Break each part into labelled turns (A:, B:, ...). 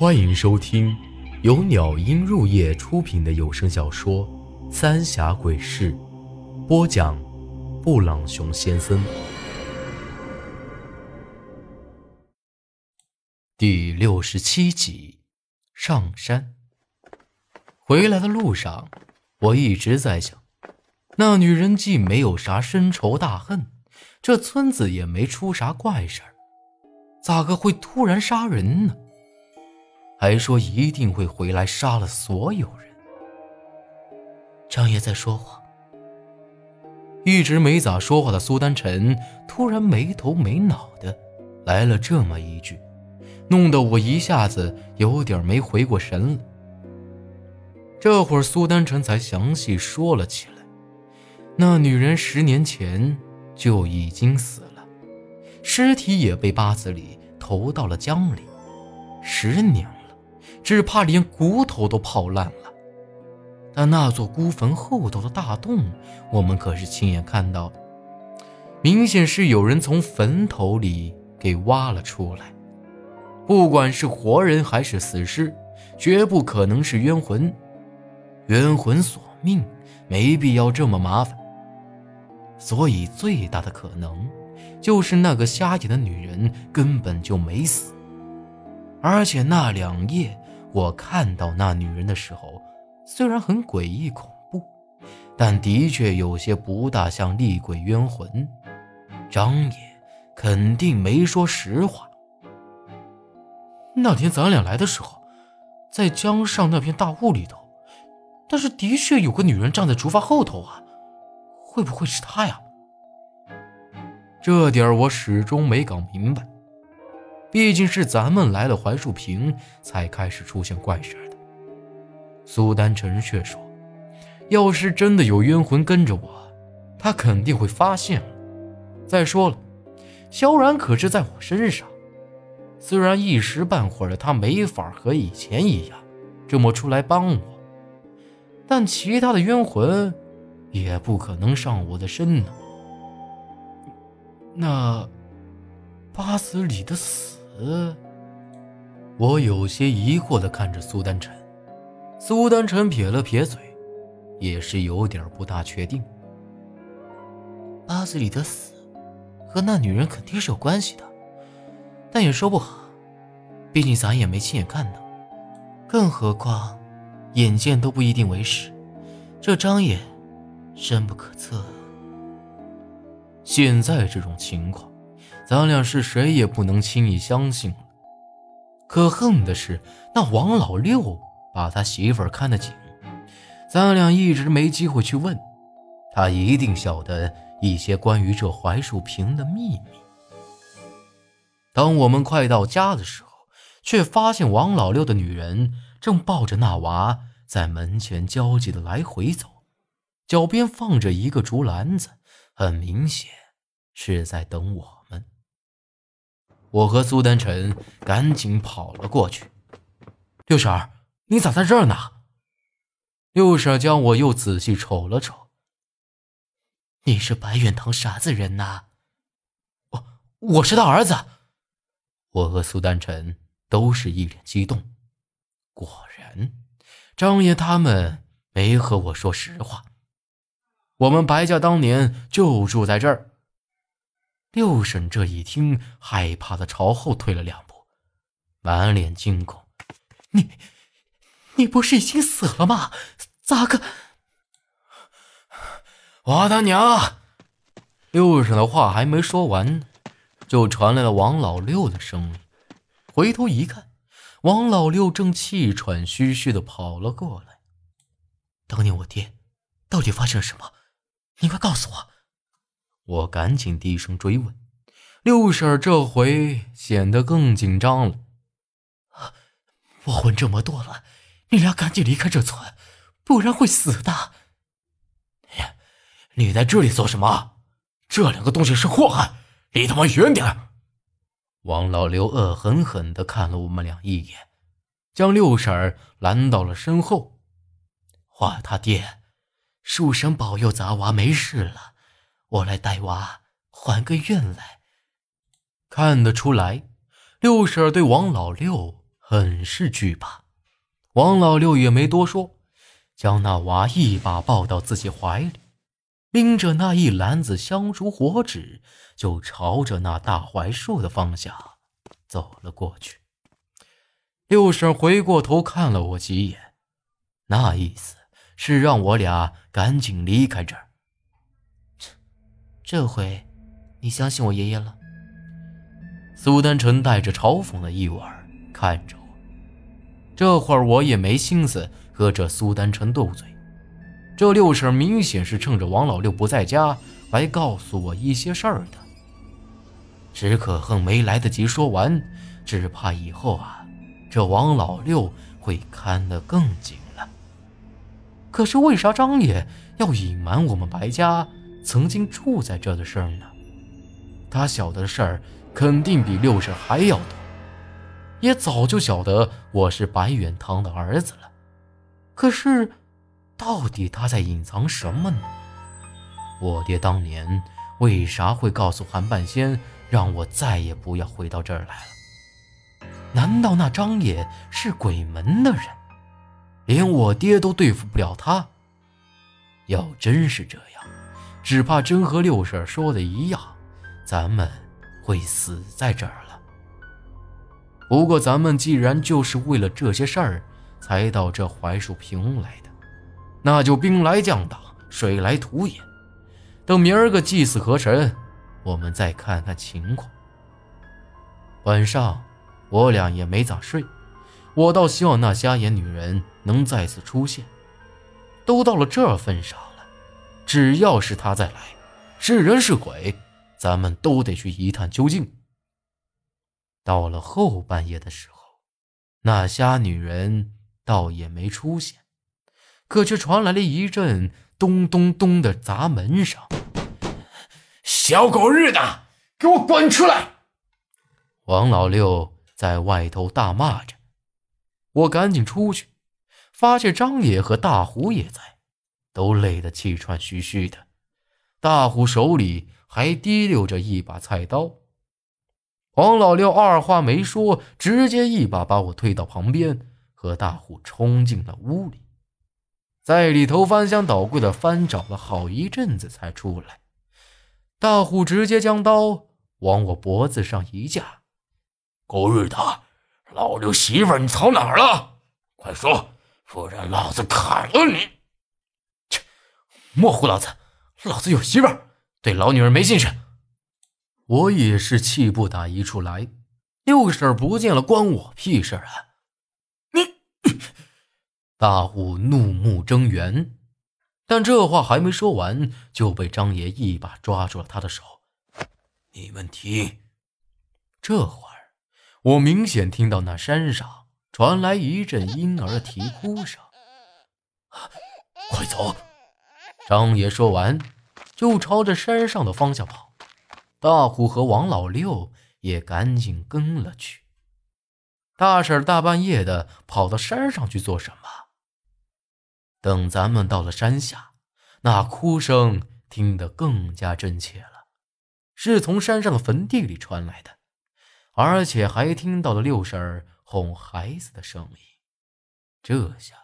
A: 欢迎收听由鸟音入夜出品的有声小说《三峡鬼事》，播讲：布朗熊先生。第六十七集，上山。回来的路上，我一直在想，那女人既没有啥深仇大恨，这村子也没出啥怪事儿，咋个会突然杀人呢？还说一定会回来杀了所有人。
B: 张爷在说谎。
A: 一直没咋说话的苏丹臣突然没头没脑的来了这么一句，弄得我一下子有点没回过神了。这会儿苏丹臣才详细说了起来：那女人十年前就已经死了，尸体也被八子里投到了江里，十年了。只怕连骨头都泡烂了，但那座孤坟后头的大洞，我们可是亲眼看到的，明显是有人从坟头里给挖了出来。不管是活人还是死尸，绝不可能是冤魂。冤魂索命，没必要这么麻烦。所以最大的可能，就是那个瞎眼的女人根本就没死，而且那两夜。我看到那女人的时候，虽然很诡异恐怖，但的确有些不大像厉鬼冤魂。张爷肯定没说实话。那天咱俩来的时候，在江上那片大雾里头，但是的确有个女人站在竹筏后头啊，会不会是她呀？这点我始终没搞明白。毕竟是咱们来了槐树坪，才开始出现怪事的。苏丹臣却说：“要是真的有冤魂跟着我，他肯定会发现了。再说了，萧然可是在我身上，虽然一时半会儿的他没法和以前一样这么出来帮我，但其他的冤魂也不可能上我的身呢。那八子里的死……”呃，我有些疑惑的看着苏丹臣，苏丹臣撇了撇嘴，也是有点不大确定。
B: 八子里的死和那女人肯定是有关系的，但也说不好，毕竟咱也没亲眼看到，更何况眼见都不一定为实，这张眼深不可测。
A: 现在这种情况。咱俩是谁也不能轻易相信了。可恨的是，那王老六把他媳妇看得紧，咱俩一直没机会去问。他一定晓得一些关于这槐树坪的秘密。当我们快到家的时候，却发现王老六的女人正抱着那娃在门前焦急的来回走，脚边放着一个竹篮子，很明显是在等我。我和苏丹臣赶紧跑了过去。六婶儿，你咋在这儿呢？六婶将我又仔细瞅了瞅。
B: 你是白远堂啥子人呐？
A: 我我是他儿子。我和苏丹臣都是一脸激动。果然，张爷他们没和我说实话。我们白家当年就住在这儿。六婶这一听，害怕的朝后退了两步，满脸惊恐：“
B: 你，你不是已经死了吗？咋个？”
A: 我他娘！六婶的话还没说完，就传来了王老六的声音。回头一看，王老六正气喘吁吁的跑了过来。
B: 当年我爹到底发生了什么？你快告诉我！
A: 我赶紧低声追问，六婶这回显得更紧张了。
B: 我魂这么多了，你俩赶紧离开这村，不然会死的。
A: 你在这里做什么？这两个东西是祸害，离他妈远点！王老六恶狠狠地看了我们俩一眼，将六婶拦到了身后。
B: 花他爹，树神保佑咱娃没事了。我来带娃还个愿来。
A: 看得出来，六婶对王老六很是惧怕。王老六也没多说，将那娃一把抱到自己怀里，拎着那一篮子香烛火纸，就朝着那大槐树的方向走了过去。六婶回过头看了我几眼，那意思是让我俩赶紧离开这儿。
B: 这回，你相信我爷爷了？
A: 苏丹臣带着嘲讽的意味看着我。这会儿我也没心思和这苏丹臣斗嘴，这六婶明显是趁着王老六不在家来告诉我一些事儿的。只可恨没来得及说完，只怕以后啊，这王老六会看得更紧了。可是为啥张爷要隐瞒我们白家曾经住在这的事儿呢？他晓得的事儿肯定比六婶还要多。也早就晓得我是白远堂的儿子了，可是，到底他在隐藏什么呢？我爹当年为啥会告诉韩半仙，让我再也不要回到这儿来了？难道那张爷是鬼门的人，连我爹都对付不了他？要真是这样，只怕真和六婶说的一样，咱们会死在这儿了。不过，咱们既然就是为了这些事儿才到这槐树坪来的，那就兵来将挡，水来土掩。等明儿个祭祀河神，我们再看看情况。晚上，我俩也没咋睡，我倒希望那瞎眼女人能再次出现。都到了这份上，只要是他再来，是人是鬼，咱们都得去一探究竟。到了后半夜的时候，那瞎女人倒也没出现，可却传来了一阵咚咚咚的砸门声。
C: 小狗日的，给我滚出来！
A: 王老六在外头大骂着。我赶紧出去，发现张爷和大虎也在，都累得气喘吁吁的。大虎手里还提溜着一把菜刀。王老六二话没说，直接一把把我推到旁边，和大虎冲进了屋里，在里头翻箱倒柜的翻找了好一阵子才出来。大虎直接将刀往我脖子上一架：“
C: 狗日的，老六媳妇你藏哪儿了？快说，不然老子砍了你！”
A: 切，莫唬老子，老子有媳妇儿，对老女人没兴趣。我也是气不打一处来，六婶不见了，关我屁事啊！
C: 你，
A: 大虎怒目睁圆，但这话还没说完，就被张爷一把抓住了他的手。
C: 你们听，
A: 这会儿我明显听到那山上传来一阵婴儿啼哭声。
C: 快走！
A: 张爷说完，就朝着山上的方向跑。大虎和王老六也赶紧跟了去。大婶大半夜的跑到山上去做什么？等咱们到了山下，那哭声听得更加真切了，是从山上的坟地里传来的，而且还听到了六婶哄孩子的声音。这下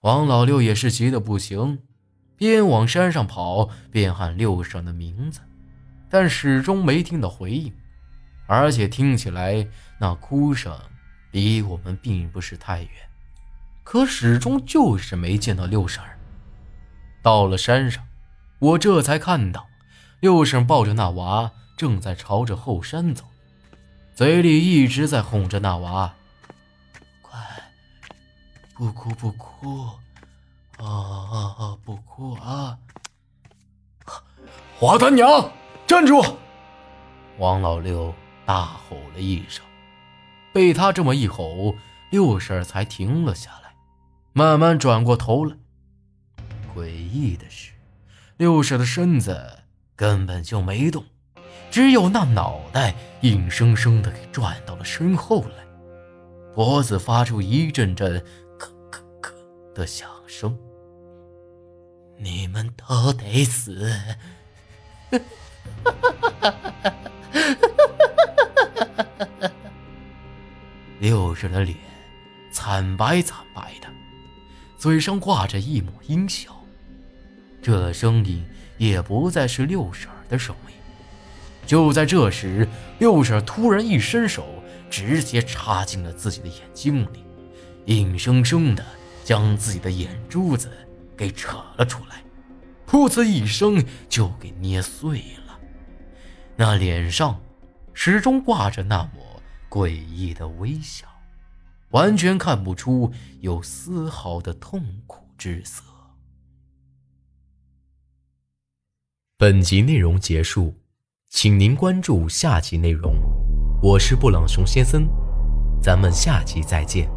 A: 王老六也是急得不行，边往山上跑边喊六婶的名字。但始终没听到回应，而且听起来那哭声离我们并不是太远，可始终就是没见到六婶。到了山上，我这才看到六婶抱着那娃正在朝着后山走，嘴里一直在哄着那娃：“快，不哭不哭，啊啊啊，不哭啊！”
C: 华他娘！站住！
A: 王老六大吼了一声，被他这么一吼，六婶才停了下来，慢慢转过头来。诡异的是，六婶的身子根本就没动，只有那脑袋硬生生的给转到了身后来，脖子发出一阵阵咯咯咯的响声。你们都得死！哈，哈，哈，哈，六婶的脸惨白惨白的，嘴上挂着一抹阴笑。这声音也不再是六婶的声音。就在这时，六婶突然一伸手，直接插进了自己的眼睛里，硬生生的将自己的眼珠子给扯了出来，噗呲一声就给捏碎了。那脸上始终挂着那抹诡异的微笑，完全看不出有丝毫的痛苦之色。
D: 本集内容结束。请您关注下集内容，我是布朗熊先生，咱们下集再见。